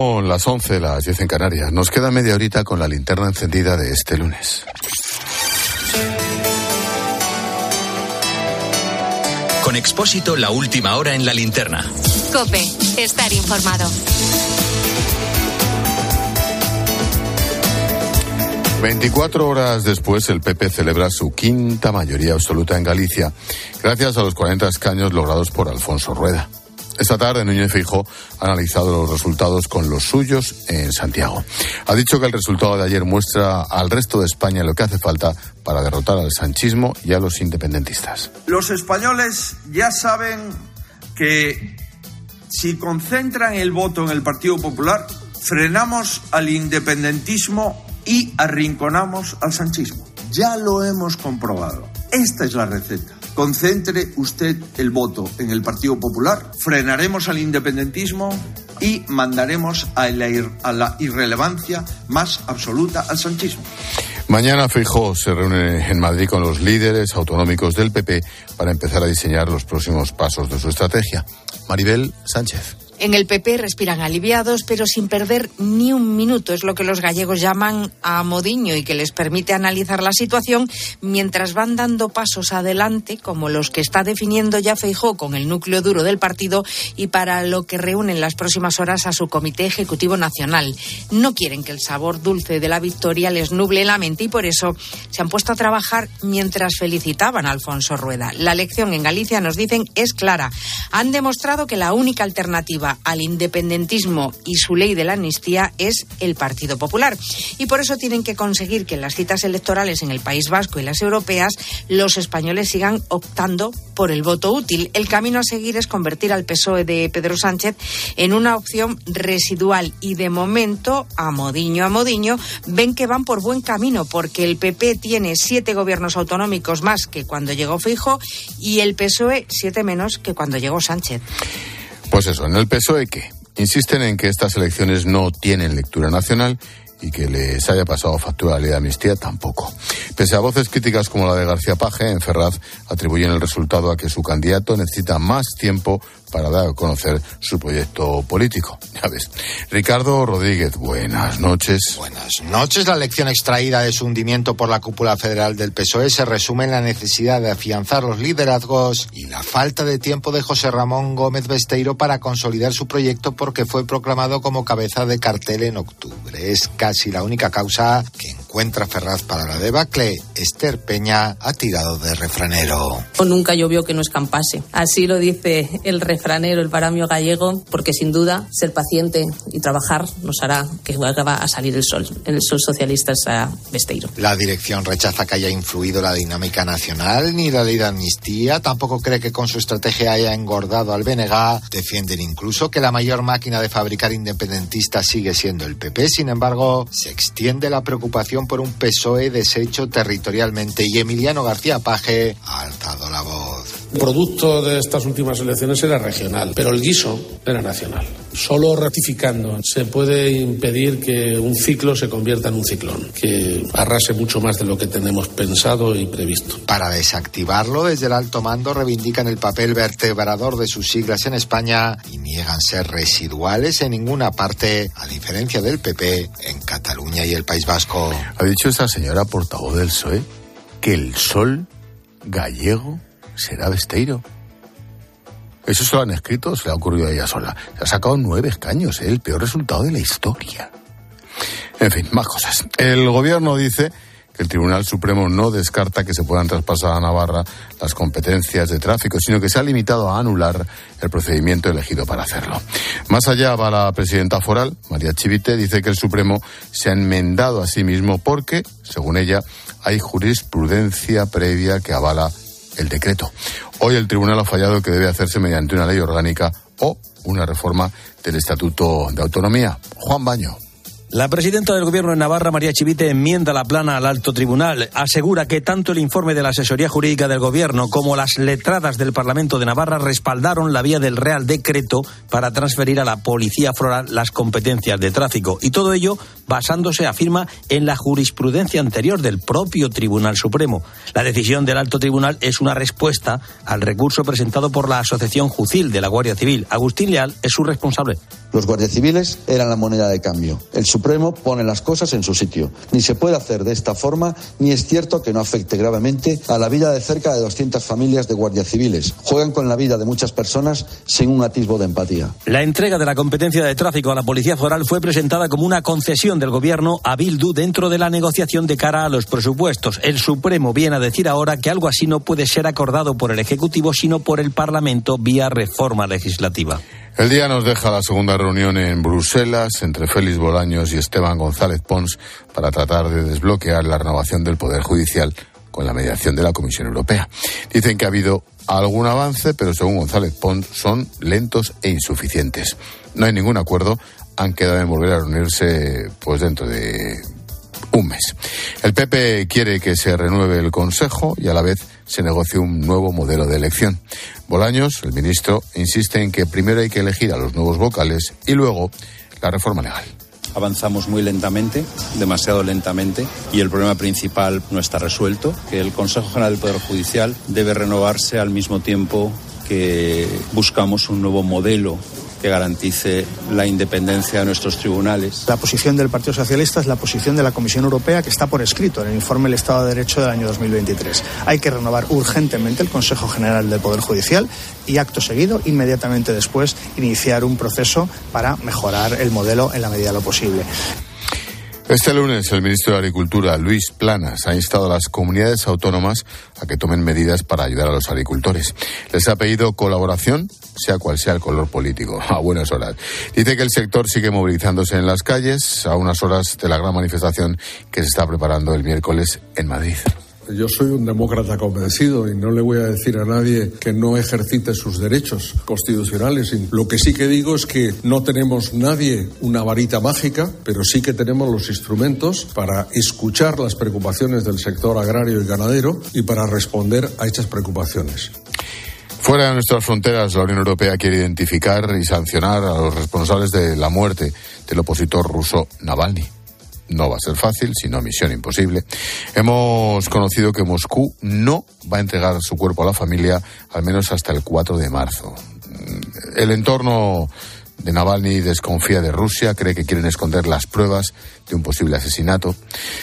Son las 11, las 10 en Canarias. Nos queda media horita con la linterna encendida de este lunes. Con Expósito, la última hora en la linterna. Cope, estar informado. 24 horas después, el PP celebra su quinta mayoría absoluta en Galicia, gracias a los 40 escaños logrados por Alfonso Rueda. Esta tarde Núñez Fijo ha analizado los resultados con los suyos en Santiago. Ha dicho que el resultado de ayer muestra al resto de España lo que hace falta para derrotar al sanchismo y a los independentistas. Los españoles ya saben que si concentran el voto en el Partido Popular, frenamos al independentismo y arrinconamos al sanchismo. Ya lo hemos comprobado. Esta es la receta. Concentre usted el voto en el Partido Popular, frenaremos al independentismo y mandaremos a la, a la irrelevancia más absoluta al sanchismo. Mañana Feijóo se reúne en Madrid con los líderes autonómicos del PP para empezar a diseñar los próximos pasos de su estrategia. Maribel Sánchez. En el PP respiran aliviados, pero sin perder ni un minuto. Es lo que los gallegos llaman a modiño y que les permite analizar la situación mientras van dando pasos adelante, como los que está definiendo ya Feijó con el núcleo duro del partido y para lo que reúnen las próximas horas a su Comité Ejecutivo Nacional. No quieren que el sabor dulce de la victoria les nuble la mente y por eso se han puesto a trabajar mientras felicitaban a Alfonso Rueda. La elección en Galicia, nos dicen, es clara. Han demostrado que la única alternativa al independentismo y su ley de la amnistía es el Partido Popular. Y por eso tienen que conseguir que en las citas electorales en el País Vasco y las europeas los españoles sigan optando por el voto útil. El camino a seguir es convertir al PSOE de Pedro Sánchez en una opción residual y de momento, a modiño a modiño, ven que van por buen camino porque el PP tiene siete gobiernos autonómicos más que cuando llegó Fijo y el PSOE siete menos que cuando llegó Sánchez. Pues eso, en el PSOE que insisten en que estas elecciones no tienen lectura nacional y que les haya pasado factura la ley de amnistía tampoco. Pese a voces críticas como la de García Paje, en Ferraz atribuyen el resultado a que su candidato necesita más tiempo para dar a conocer su proyecto político. Ya ves. Ricardo Rodríguez, buenas noches. Buenas noches. La lección extraída de su hundimiento por la cúpula federal del PSOE se resume en la necesidad de afianzar los liderazgos y la falta de tiempo de José Ramón Gómez Besteiro para consolidar su proyecto porque fue proclamado como cabeza de cartel en octubre. Es casi la única causa que encuentra Ferraz para la debacle. Esther Peña ha tirado de refranero. Nunca llovió que no escampase. Así lo dice el refranero refranero, el paramio gallego, porque sin duda ser paciente y trabajar nos hará que vuelva a salir el sol. El sol socialista a Besteiro. La dirección rechaza que haya influido la dinámica nacional ni la ley de amnistía. Tampoco cree que con su estrategia haya engordado al BNG. Defienden incluso que la mayor máquina de fabricar independentistas sigue siendo el PP. Sin embargo, se extiende la preocupación por un PSOE deshecho territorialmente y Emiliano García Paje ha alzado la voz. El producto de estas últimas elecciones era regional, pero el guiso era nacional. Solo ratificando se puede impedir que un ciclo se convierta en un ciclón, que arrase mucho más de lo que tenemos pensado y previsto. Para desactivarlo, desde el alto mando reivindican el papel vertebrador de sus siglas en España y niegan ser residuales en ninguna parte, a diferencia del PP en Cataluña y el País Vasco. Ha dicho esa señora portavoz del PSOE que el sol gallego será Besteiro. Eso se lo han escrito, se le ha ocurrido a ella sola. Se ha sacado nueve escaños, ¿eh? el peor resultado de la historia. En fin, más cosas. El gobierno dice que el Tribunal Supremo no descarta que se puedan traspasar a Navarra las competencias de tráfico, sino que se ha limitado a anular el procedimiento elegido para hacerlo. Más allá va la presidenta foral, María Chivite, dice que el Supremo se ha enmendado a sí mismo porque, según ella, hay jurisprudencia previa que avala el decreto. Hoy el tribunal ha fallado que debe hacerse mediante una ley orgánica o una reforma del Estatuto de Autonomía. Juan Baño. La presidenta del Gobierno de Navarra, María Chivite, enmienda la plana al alto tribunal. Asegura que tanto el informe de la asesoría jurídica del Gobierno como las letradas del Parlamento de Navarra respaldaron la vía del Real Decreto para transferir a la Policía Floral las competencias de tráfico. Y todo ello basándose, afirma, en la jurisprudencia anterior del propio Tribunal Supremo. La decisión del alto tribunal es una respuesta al recurso presentado por la Asociación Jucil de la Guardia Civil. Agustín Leal es su responsable. Los guardias civiles eran la moneda de cambio. Supremo pone las cosas en su sitio. Ni se puede hacer de esta forma, ni es cierto que no afecte gravemente a la vida de cerca de 200 familias de guardias civiles. Juegan con la vida de muchas personas sin un atisbo de empatía. La entrega de la competencia de tráfico a la Policía Foral fue presentada como una concesión del Gobierno a Bildu dentro de la negociación de cara a los presupuestos. El Supremo viene a decir ahora que algo así no puede ser acordado por el Ejecutivo, sino por el Parlamento vía reforma legislativa. El día nos deja la segunda reunión en Bruselas entre Félix Bolaños y Esteban González Pons para tratar de desbloquear la renovación del Poder Judicial con la mediación de la Comisión Europea. Dicen que ha habido algún avance, pero según González Pons son lentos e insuficientes. No hay ningún acuerdo, han quedado en volver a reunirse pues dentro de un mes. El PP quiere que se renueve el Consejo y a la vez se negocie un nuevo modelo de elección. Bolaños, el ministro, insiste en que primero hay que elegir a los nuevos vocales y luego la reforma legal. Avanzamos muy lentamente, demasiado lentamente, y el problema principal no está resuelto, que el Consejo General del Poder Judicial debe renovarse al mismo tiempo que buscamos un nuevo modelo que garantice la independencia de nuestros tribunales. La posición del Partido Socialista es la posición de la Comisión Europea que está por escrito en el informe del Estado de Derecho del año 2023. Hay que renovar urgentemente el Consejo General del Poder Judicial y acto seguido, inmediatamente después, iniciar un proceso para mejorar el modelo en la medida de lo posible. Este lunes el ministro de Agricultura, Luis Planas, ha instado a las comunidades autónomas a que tomen medidas para ayudar a los agricultores. Les ha pedido colaboración, sea cual sea el color político, a buenas horas. Dice que el sector sigue movilizándose en las calles a unas horas de la gran manifestación que se está preparando el miércoles en Madrid. Yo soy un demócrata convencido y no le voy a decir a nadie que no ejercite sus derechos constitucionales. Lo que sí que digo es que no tenemos nadie una varita mágica, pero sí que tenemos los instrumentos para escuchar las preocupaciones del sector agrario y ganadero y para responder a estas preocupaciones. Fuera de nuestras fronteras, la Unión Europea quiere identificar y sancionar a los responsables de la muerte del opositor ruso Navalny. No va a ser fácil, sino misión imposible. Hemos conocido que Moscú no va a entregar su cuerpo a la familia al menos hasta el 4 de marzo. El entorno de Navalny desconfía de Rusia, cree que quieren esconder las pruebas de un posible asesinato.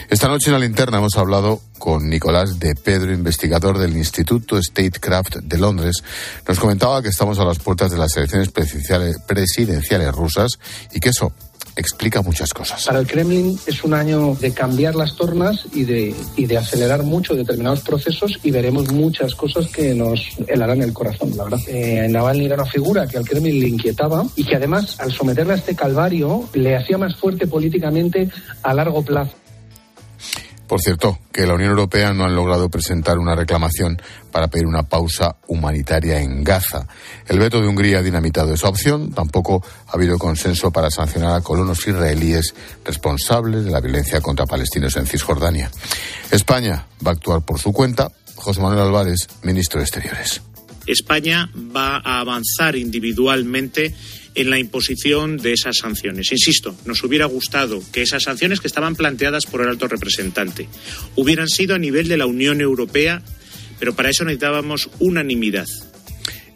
Esta noche en la linterna hemos hablado con Nicolás de Pedro, investigador del Instituto Statecraft de Londres. Nos comentaba que estamos a las puertas de las elecciones presidenciales rusas y que eso explica muchas cosas. Para el Kremlin es un año de cambiar las tornas y de, y de acelerar mucho determinados procesos y veremos muchas cosas que nos helarán el corazón, la verdad. Eh, Navalny era una figura que al Kremlin le inquietaba y que además al someterle a este calvario le hacía más fuerte políticamente a largo plazo. Por cierto, que la Unión Europea no ha logrado presentar una reclamación para pedir una pausa humanitaria en Gaza. El veto de Hungría ha dinamitado esa opción. Tampoco ha habido consenso para sancionar a colonos israelíes responsables de la violencia contra palestinos en Cisjordania. España va a actuar por su cuenta. José Manuel Álvarez, ministro de Exteriores. España va a avanzar individualmente en la imposición de esas sanciones. Insisto, nos hubiera gustado que esas sanciones que estaban planteadas por el alto representante hubieran sido a nivel de la Unión Europea, pero para eso necesitábamos unanimidad.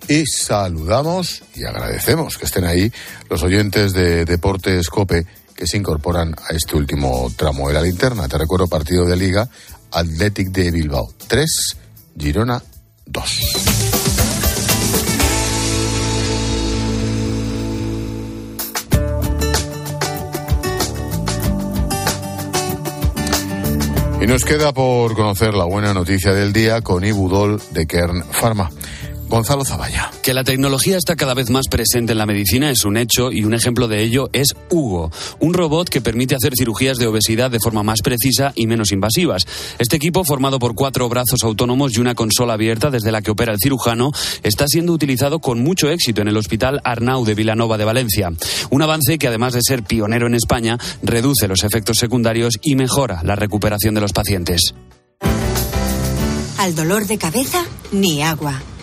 Y saludamos y agradecemos que estén ahí los oyentes de Deportes Cope que se incorporan a este último tramo de la linterna. Te recuerdo partido de Liga, Athletic de Bilbao 3, Girona 2. Y nos queda por conocer la buena noticia del día con Ibudol de Kern Pharma. Gonzalo Zavalla. Que la tecnología está cada vez más presente en la medicina es un hecho y un ejemplo de ello es Hugo, un robot que permite hacer cirugías de obesidad de forma más precisa y menos invasivas. Este equipo, formado por cuatro brazos autónomos y una consola abierta desde la que opera el cirujano, está siendo utilizado con mucho éxito en el Hospital Arnau de Vilanova de Valencia. Un avance que, además de ser pionero en España, reduce los efectos secundarios y mejora la recuperación de los pacientes. Al dolor de cabeza, ni agua.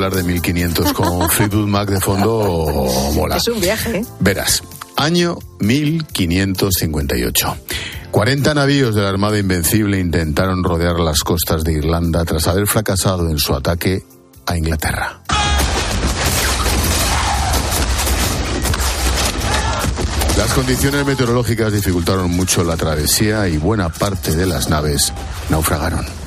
Hablar de 1500 con Fleetwood Mac de fondo mola. Es un viaje. ¿eh? Verás, año 1558. 40 navíos de la Armada Invencible intentaron rodear las costas de Irlanda tras haber fracasado en su ataque a Inglaterra. Las condiciones meteorológicas dificultaron mucho la travesía y buena parte de las naves naufragaron.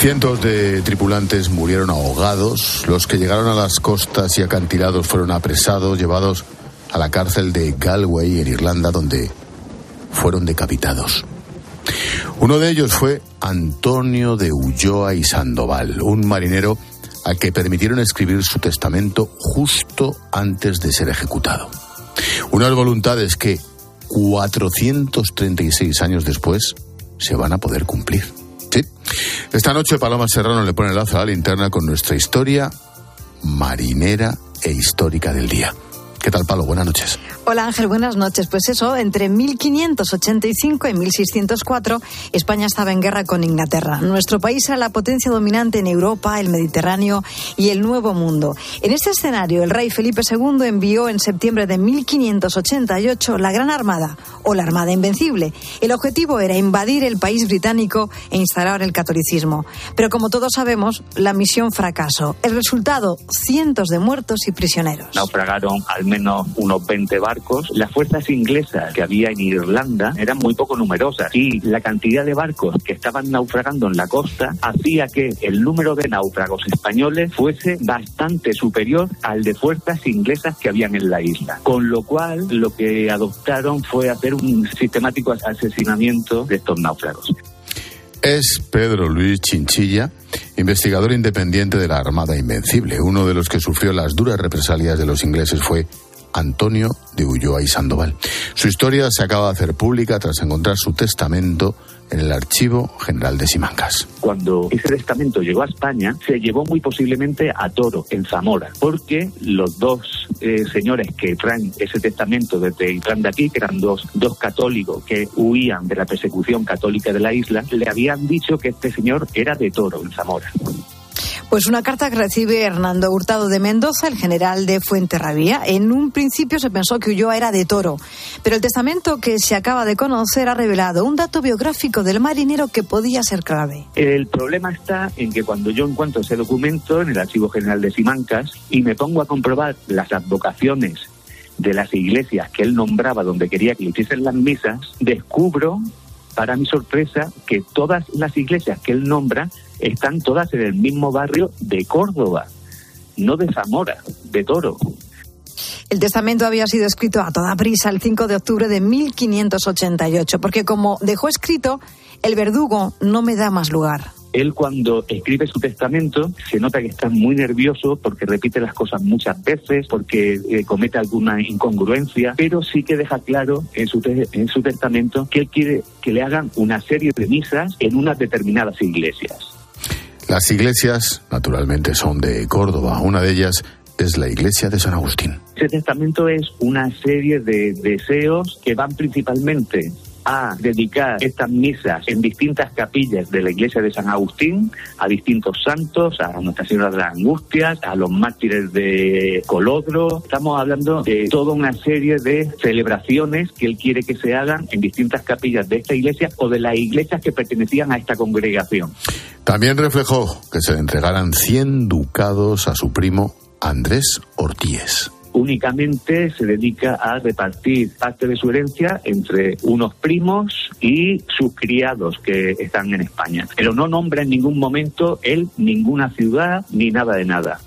Cientos de tripulantes murieron ahogados, los que llegaron a las costas y acantilados fueron apresados, llevados a la cárcel de Galway en Irlanda, donde fueron decapitados. Uno de ellos fue Antonio de Ulloa y Sandoval, un marinero al que permitieron escribir su testamento justo antes de ser ejecutado. Unas voluntades que 436 años después se van a poder cumplir. Sí. Esta noche Paloma Serrano le pone el lazo a la linterna con nuestra historia marinera e histórica del día. ¿Qué tal, Palo? Buenas noches. Hola Ángel, buenas noches. Pues eso, entre 1585 y 1604 España estaba en guerra con Inglaterra. Nuestro país era la potencia dominante en Europa, el Mediterráneo y el Nuevo Mundo. En este escenario, el rey Felipe II envió en septiembre de 1588 la Gran Armada o la Armada Invencible. El objetivo era invadir el país británico e instalar el catolicismo. Pero como todos sabemos, la misión fracasó. El resultado, cientos de muertos y prisioneros. Naufragaron al menos unos 20 barcos. Las fuerzas inglesas que había en Irlanda eran muy poco numerosas y la cantidad de barcos que estaban naufragando en la costa hacía que el número de náufragos españoles fuese bastante superior al de fuerzas inglesas que habían en la isla. Con lo cual lo que adoptaron fue hacer un sistemático asesinamiento de estos náufragos. Es Pedro Luis Chinchilla, investigador independiente de la Armada Invencible. Uno de los que sufrió las duras represalias de los ingleses fue Antonio de Ulloa y Sandoval. Su historia se acaba de hacer pública tras encontrar su testamento en el Archivo General de Simancas. Cuando ese testamento llegó a España, se llevó muy posiblemente a Toro, en Zamora, porque los dos eh, señores que traen ese testamento desde Irlanda aquí, que eran dos, dos católicos que huían de la persecución católica de la isla, le habían dicho que este señor era de Toro, en Zamora. Pues una carta que recibe Hernando Hurtado de Mendoza, el general de Fuenterrabía. En un principio se pensó que Ulloa era de Toro, pero el testamento que se acaba de conocer ha revelado un dato biográfico del marinero que podía ser clave. El problema está en que cuando yo encuentro ese documento en el Archivo General de Simancas y me pongo a comprobar las advocaciones de las iglesias que él nombraba donde quería que le hiciesen las misas, descubro, para mi sorpresa, que todas las iglesias que él nombra están todas en el mismo barrio de Córdoba, no de Zamora, de Toro. El testamento había sido escrito a toda prisa el 5 de octubre de 1588, porque como dejó escrito, el verdugo no me da más lugar. Él cuando escribe su testamento se nota que está muy nervioso porque repite las cosas muchas veces, porque eh, comete alguna incongruencia, pero sí que deja claro en su, en su testamento que él quiere que le hagan una serie de misas en unas determinadas iglesias. Las iglesias, naturalmente, son de Córdoba. Una de ellas es la iglesia de San Agustín. Ese testamento es una serie de deseos que van principalmente a dedicar estas misas en distintas capillas de la iglesia de San Agustín a distintos santos, a Nuestra Señora de las Angustias, a los mártires de Colodro. Estamos hablando de toda una serie de celebraciones que él quiere que se hagan en distintas capillas de esta iglesia o de las iglesias que pertenecían a esta congregación. También reflejó que se le entregaran 100 ducados a su primo Andrés Ortiz únicamente se dedica a repartir parte de su herencia entre unos primos y sus criados que están en España. Pero no nombra en ningún momento él ninguna ciudad ni nada de nada.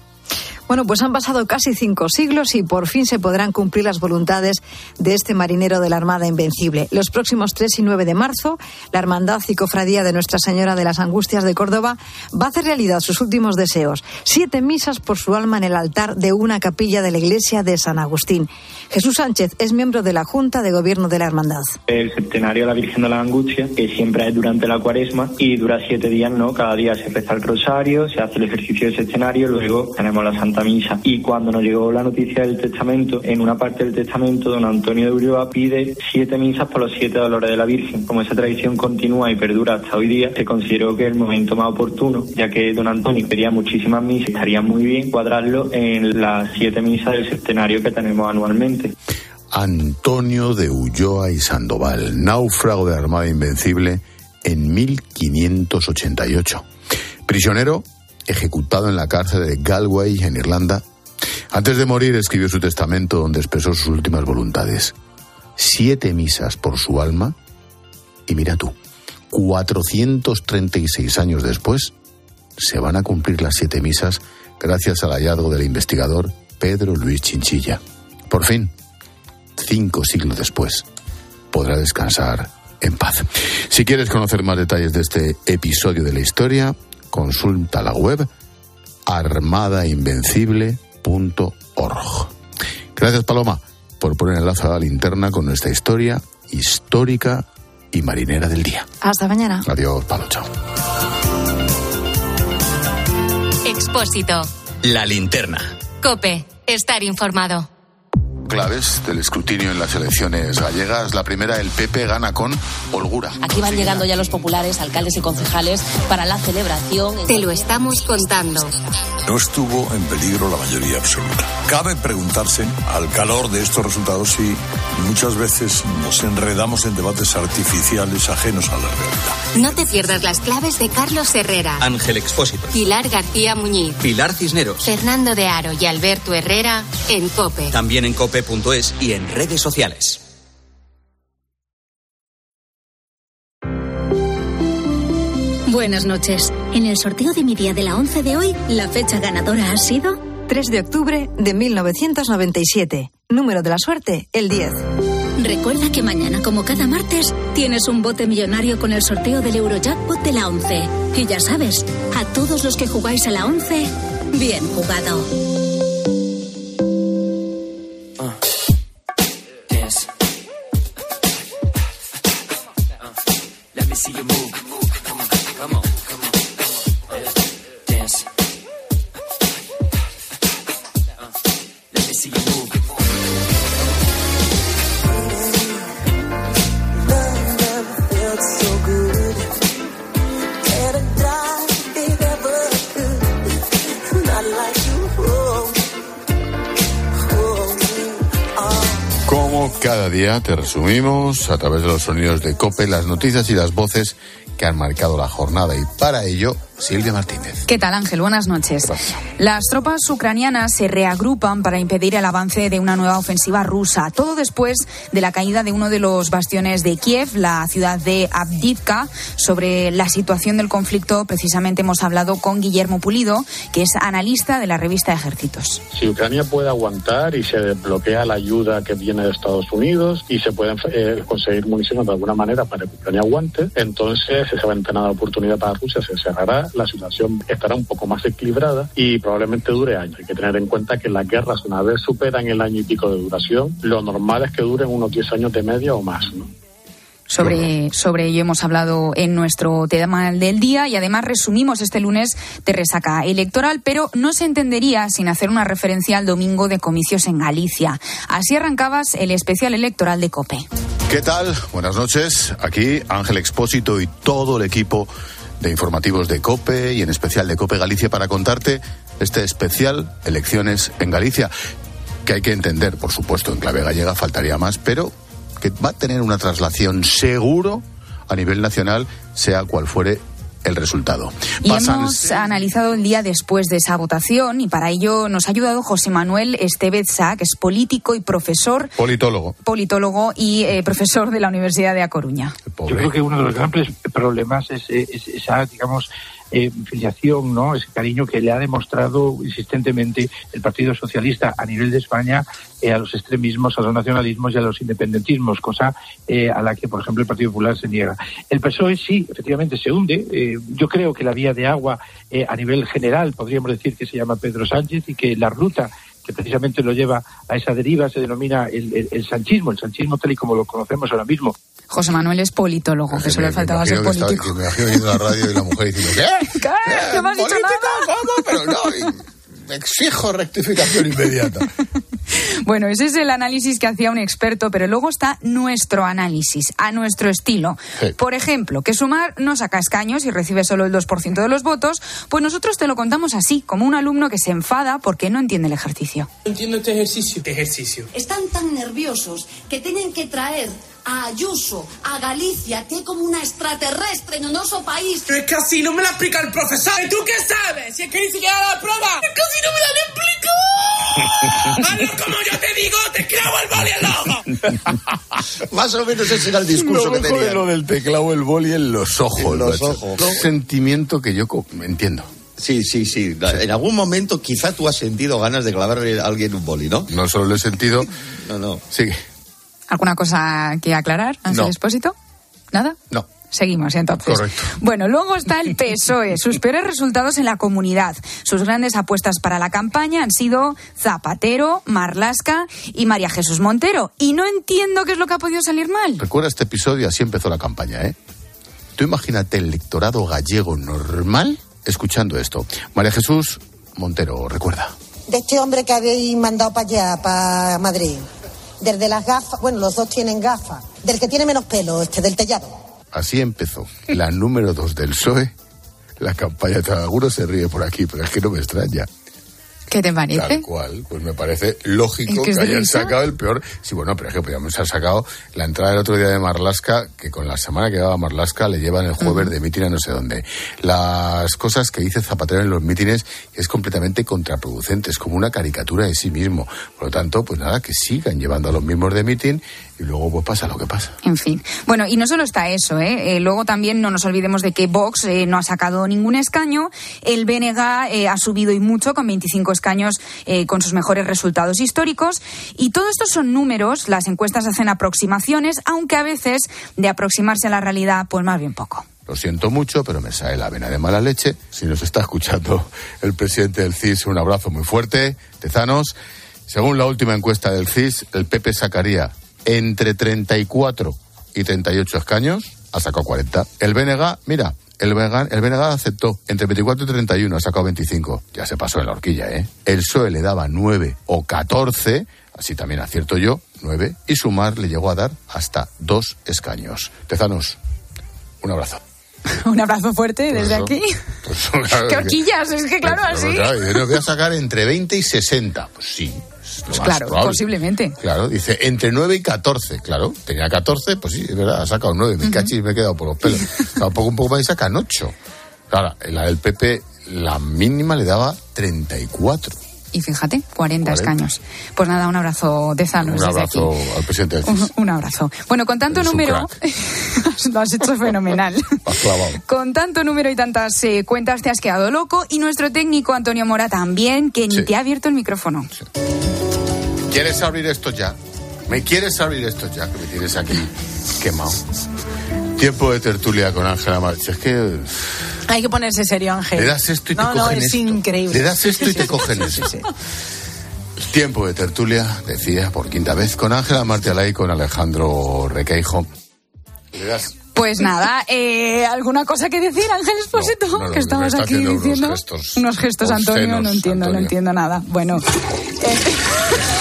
Bueno, pues han pasado casi cinco siglos y por fin se podrán cumplir las voluntades de este marinero de la Armada Invencible. Los próximos 3 y 9 de marzo, la Hermandad y Cofradía de Nuestra Señora de las Angustias de Córdoba va a hacer realidad sus últimos deseos. Siete misas por su alma en el altar de una capilla de la iglesia de San Agustín. Jesús Sánchez es miembro de la Junta de Gobierno de la Hermandad. El septenario de la Virgen de la Angustia, que siempre es durante la cuaresma y dura siete días, ¿no? Cada día se reza el rosario, se hace el ejercicio del septenario, luego tenemos la Santa Misa. Y cuando nos llegó la noticia del testamento, en una parte del testamento, don Antonio de Ulloa pide siete misas por los siete dolores de la Virgen. Como esa tradición continúa y perdura hasta hoy día, se consideró que el momento más oportuno, ya que don Antonio pedía muchísimas misas, estaría muy bien cuadrarlo en las siete misas del septenario que tenemos anualmente. Antonio de Ulloa y Sandoval, náufrago de la Armada Invencible en 1588. Prisionero ejecutado en la cárcel de Galway, en Irlanda. Antes de morir escribió su testamento donde expresó sus últimas voluntades. Siete misas por su alma. Y mira tú, 436 años después, se van a cumplir las siete misas gracias al hallazgo del investigador Pedro Luis Chinchilla. Por fin, cinco siglos después, podrá descansar en paz. Si quieres conocer más detalles de este episodio de la historia, consulta la web armadainvencible.org. Gracias, Paloma, por poner el lazo a la linterna con nuestra historia histórica y marinera del día. Hasta mañana. Adiós, Palo, chao. Expósito. La linterna. Cope. Estar informado claves del escrutinio en las elecciones gallegas. La primera, el PP gana con holgura. Aquí van llegando ya los populares, alcaldes y concejales para la celebración. Te lo estamos contando. No estuvo en peligro la mayoría absoluta. Cabe preguntarse, al calor de estos resultados, si muchas veces nos enredamos en debates artificiales ajenos a la realidad. No te pierdas las claves de Carlos Herrera, Ángel Expósito, Pilar García Muñiz, Pilar Cisneros, Fernando de Aro y Alberto Herrera en COPE. También en COPE es y en redes sociales. Buenas noches. En el sorteo de mi día de la 11 de hoy, la fecha ganadora ha sido 3 de octubre de 1997. Número de la suerte, el 10. Recuerda que mañana, como cada martes, tienes un bote millonario con el sorteo del Eurojackpot de la 11. Y ya sabes, a todos los que jugáis a la 11, bien jugado. con Cada día te resumimos a través de los sonidos de Cope las noticias y las voces que han marcado la jornada y para ello Silvia Martínez. ¿Qué tal Ángel? Buenas noches. Las tropas ucranianas se reagrupan para impedir el avance de una nueva ofensiva rusa. Todo después de la caída de uno de los bastiones de Kiev, la ciudad de Abdivka. Sobre la situación del conflicto, precisamente hemos hablado con Guillermo Pulido, que es analista de la revista Ejércitos. Si Ucrania puede aguantar y se desbloquea la ayuda que viene de Estados Unidos y se pueden eh, conseguir municiones de alguna manera para que Ucrania aguante, entonces esa ventana de oportunidad para Rusia se cerrará la situación estará un poco más equilibrada y probablemente dure años. Hay que tener en cuenta que las guerras, una vez superan el año y pico de duración, lo normal es que duren unos 10 años de media o más. Sobre, sobre ello hemos hablado en nuestro tema del día y además resumimos este lunes de resaca electoral, pero no se entendería sin hacer una referencia al domingo de comicios en Galicia. Así arrancabas el especial electoral de COPE. ¿Qué tal? Buenas noches. Aquí Ángel Expósito y todo el equipo de informativos de COPE y en especial de COPE Galicia para contarte este especial Elecciones en Galicia, que hay que entender, por supuesto, en clave gallega faltaría más, pero que va a tener una traslación seguro a nivel nacional, sea cual fuere el resultado. Y hemos analizado el día después de esa votación y para ello nos ha ayudado José Manuel Estevez Sá, que es político y profesor. Politólogo. Politólogo y eh, profesor de la Universidad de A Coruña. Yo creo que uno de los grandes problemas es, es esa, digamos, filiación, ¿no? ese cariño que le ha demostrado insistentemente el Partido Socialista a nivel de España eh, a los extremismos, a los nacionalismos y a los independentismos, cosa eh, a la que, por ejemplo, el Partido Popular se niega. El PSOE sí, efectivamente, se hunde. Eh, yo creo que la vía de agua a nivel general podríamos decir que se llama Pedro Sánchez y que la ruta que precisamente lo lleva a esa deriva se denomina el, el, el sanchismo, el sanchismo tal y como lo conocemos ahora mismo. José Manuel es politólogo, que solo le faltaba ser político. Está, me imagino yendo a la radio y la mujer diciendo, ¿qué? ¿Qué? ¿Qué me has dicho nada? ¿Cómo? Pero no, exijo rectificación inmediata. Bueno, ese es el análisis que hacía un experto, pero luego está nuestro análisis, a nuestro estilo. Sí. Por ejemplo, que Sumar no saca escaños y recibe solo el 2% de los votos, pues nosotros te lo contamos así, como un alumno que se enfada porque no entiende el ejercicio. No entiendo este ejercicio. ¿Qué ejercicio? Están tan nerviosos que tienen que traer a Ayuso, a Galicia, que es como una extraterrestre en nuestro país. Pero es que así no me la explica el profesor. ¿Y tú qué sabes? Si es que ni siquiera la prueba. Es que así no me la han explicado. Hazlo como yo te digo, te clavo el boli al ojo. Más o menos ese era el discurso no que tenía. lo del teclado, el boli en los ojos. En los macho. ojos. Un sentimiento que yo entiendo. Sí, sí, sí. En algún momento quizá tú has sentido ganas de clavarle a alguien un boli, ¿no? No solo lo he sentido. No, no. Sigue. ¿Alguna cosa que aclarar, Ángel No. Expósito? ¿Nada? No. Seguimos entonces. Correcto. Bueno, luego está el PSOE, sus peores resultados en la comunidad. Sus grandes apuestas para la campaña han sido Zapatero, Marlasca y María Jesús Montero. Y no entiendo qué es lo que ha podido salir mal. Recuerda este episodio, así empezó la campaña, ¿eh? Tú imagínate el electorado gallego normal escuchando esto. María Jesús Montero, recuerda. de este hombre que habéis mandado para allá, para Madrid. Desde las gafas, bueno, los dos tienen gafas. Del que tiene menos pelo, este, del tellado. Así empezó la número dos del PSOE. La campaña, alguno se ríe por aquí, pero es que no me extraña. ¿Qué te parece? Tal cual, pues me parece lógico ¿Es que hayan sacado el peor. Sí, bueno, pero es que podríamos haber sacado la entrada del otro día de Marlasca, que con la semana que daba Marlasca le llevan el jueves de mitin a no sé dónde. Las cosas que dice Zapatero en los mítines es completamente contraproducente, es como una caricatura de sí mismo. Por lo tanto, pues nada, que sigan llevando a los mismos de mitin y luego pues pasa lo que pasa. En fin. Bueno, y no solo está eso, ¿eh? Eh, luego también no nos olvidemos de que Vox eh, no ha sacado ningún escaño. El BNG eh, ha subido y mucho, con 25 escaños, con sus mejores resultados históricos. Y todo esto son números, las encuestas hacen aproximaciones, aunque a veces de aproximarse a la realidad, pues más bien poco. Lo siento mucho, pero me sale la vena de mala leche. Si nos está escuchando el presidente del CIS, un abrazo muy fuerte. Tezanos, según la última encuesta del CIS, el PP sacaría entre 34 y 38 escaños, ha sacado 40. El BNG, mira, el BNG, el BNG aceptó entre 24 y 31, ha sacado 25. Ya se pasó en la horquilla, ¿eh? El PSOE le daba 9 o 14, así también acierto yo, 9, y Sumar le llegó a dar hasta dos escaños. Tezanos, un abrazo. Un abrazo fuerte desde eso- aquí. Pues, claro, ¡Qué horquillas! Es que claro, así. claro, yo voy a sacar entre 20 y 60. Pues sí. Es lo Pues más claro, probable. posiblemente. Claro, dice entre 9 y 14. Claro, tenía 14, pues sí, es verdad, ha sacado 9. Me cachis, me he quedado por los pelos. Tampoco un poco más y sacan 8. Claro, la del PP, la mínima le daba 34. Y fíjate, 40, 40. escaños. Pues nada, un abrazo de Zanos Un desde abrazo aquí. al presidente del Un, CIS. un abrazo. Bueno, con tanto número, lo has hecho fenomenal. Con tanto número y tantas eh, cuentas te has quedado loco y nuestro técnico Antonio Mora también, que ni Sí. te ha abierto el micrófono. ¿Quieres abrir esto ya? ¿Me quieres abrir esto ya? Que me tienes aquí quemado. Tiempo de tertulia con Ángela March. Es que Hay que ponerse serio, Ángel. Le das esto y te no, cogen es esto. increíble. Le das esto y te cogen esto. Tiempo de tertulia, decía, por quinta vez, con Ángela Martialay y con Alejandro Requeijo. Le das Pues nada, eh, ¿alguna cosa que decir, Ángel Esposito? no, no, que estamos aquí haciendo unos diciendo gestos unos gestos, Antonio, no entiendo, no entiendo nada. Bueno. eh,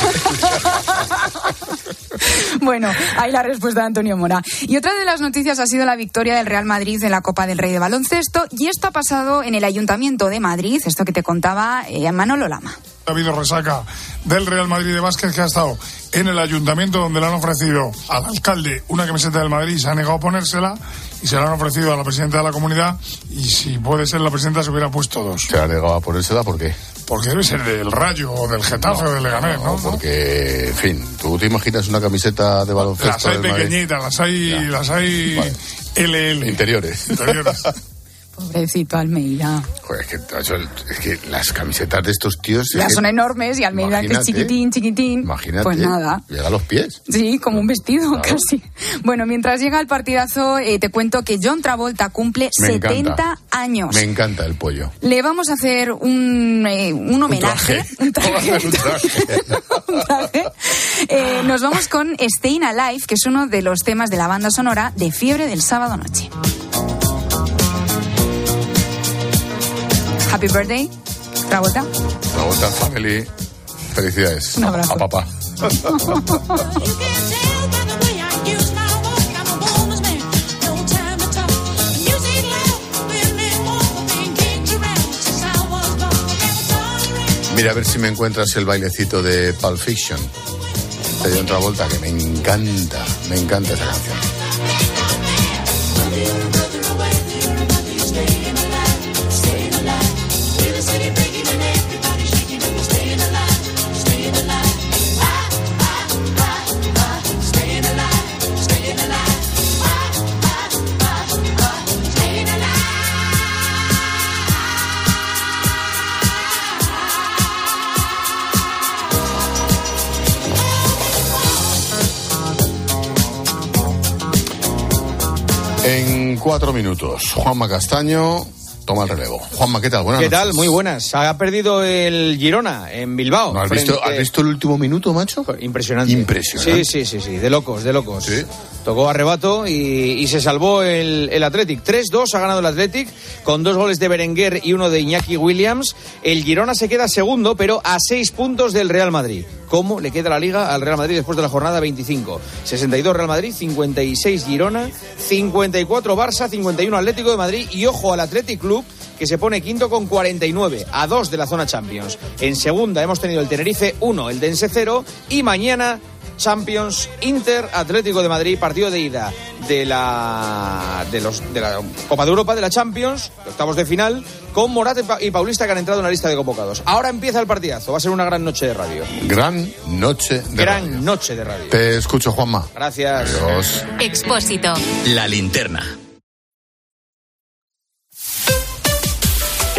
Bueno, ahí la respuesta de Antonio Mora. Y otra de las noticias ha sido la victoria del Real Madrid en la Copa del Rey de Baloncesto y esto ha pasado en el Ayuntamiento de Madrid, esto que te contaba eh, Manolo Lama. Ha habido resaca del Real Madrid de Vázquez que ha estado en el ayuntamiento donde le han ofrecido al alcalde una camiseta del Madrid y se ha negado a ponérsela y se la han ofrecido a la presidenta de la comunidad y si puede ser la presidenta se hubiera puesto dos. Se ha negado a ponérsela, ¿por qué? Porque debe ser del Rayo o del Getafe o del Leganés, ¿no? Porque, en fin, ¿tú te imaginas una camiseta de baloncesto Las hay pequeñitas, las hay, las hay LL. Interiores. Interiores. Pobrecito Almeida. Joder, es que, es que las camisetas de estos tíos... Ya que- son enormes y Almeida que es chiquitín, chiquitín. Imagínate. Pues nada. Llega a los pies. Sí, como un vestido casi. Bueno, mientras llega el partidazo, eh, te cuento que John Travolta cumple Me 70 encanta. años. Me encanta el pollo. Le vamos a hacer un, eh, un homenaje. Un traje. Un traje. un traje. Eh, nos vamos con Staying Alive, que es uno de los temas de la banda sonora de Fiebre del Sábado Noche. Happy birthday, Travolta. La vuelta family. Felicidades. Un abrazo. A papá. Mira a ver si me encuentras el bailecito de Pulp Fiction. De John Travolta, que me encanta, me encanta esa canción. En cuatro minutos, Juanma Castaño toma el relevo. Juanma, ¿qué tal? Buenas ¿Qué noches. tal? Muy buenas. Ha perdido el Girona en Bilbao. ¿No has, frente- visto, ¿Has visto el último minuto, macho? Impresionante. Impresionante. Sí, sí, sí, sí. De locos, de locos. Tocó arrebato y, y se salvó el, el Athletic. 3-2 ha ganado el Athletic con dos goles de Berenguer y uno de Iñaki Williams. El Girona se queda segundo, pero a seis puntos del Real Madrid. ¿Cómo le queda la liga al Real Madrid después de la jornada 25? 62 Real Madrid, 56 Girona, 54 Barça, 51 Atlético de Madrid y ojo al Athletic Club que se pone quinto con 49 a 2 de la zona Champions. En segunda hemos tenido el Tenerife 1, el Dense 0 y mañana Champions Inter Atlético de Madrid, partido de ida de la de los de la Copa de Europa de la Champions, octavos de final, con Morata y Pa- y Paulista que han entrado en la lista de convocados. Ahora empieza el partidazo, va a ser una gran noche de radio. Gran noche de Gran radio. noche de radio. Te escucho, Juanma. Gracias. Adiós. Expósito. La linterna.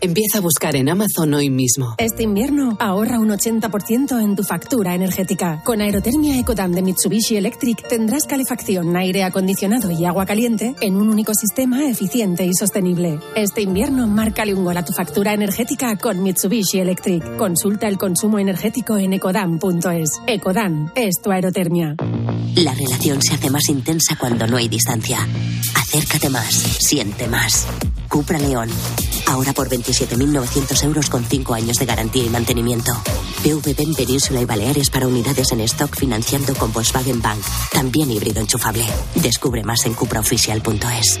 Empieza a buscar en Amazon hoy mismo. Este invierno ahorra un 80% en tu factura energética. Con Aerotermia Ecodam de Mitsubishi Electric tendrás calefacción, aire acondicionado y agua caliente en un único sistema eficiente y sostenible. Este invierno márcale un gol a tu factura energética con Mitsubishi Electric. Consulta el consumo energético en ecodam.es. Ecodam es tu aerotermia. La relación se hace más intensa cuando no hay distancia. Acércate más, siente más. Cupra León. Ahora por 27.900 euros con 5 años de garantía y mantenimiento. PVP en Península y Baleares para unidades en stock financiando con Volkswagen Bank. También híbrido enchufable. Descubre más en cupraoficial.es.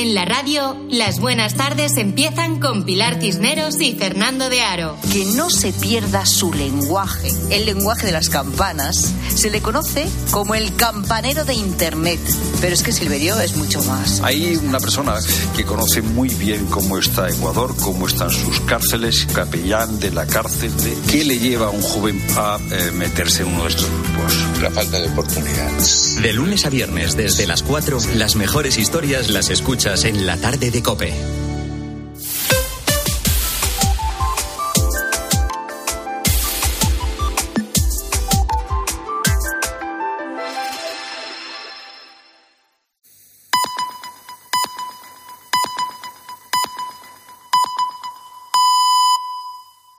En la radio, las buenas tardes empiezan con Pilar Cisneros y Fernando de Aro. Que no se pierda su lenguaje. El lenguaje de las campanas se le conoce como el campanero de Internet. Pero es que Silverio es mucho más. Hay una persona que conoce muy bien cómo está Ecuador, cómo están sus cárceles, capellán de la cárcel. De... ¿Qué le lleva a un joven a eh, meterse en uno de estos grupos? La falta de oportunidades. De lunes a viernes, desde las 4, las mejores historias las en la tarde de Cope.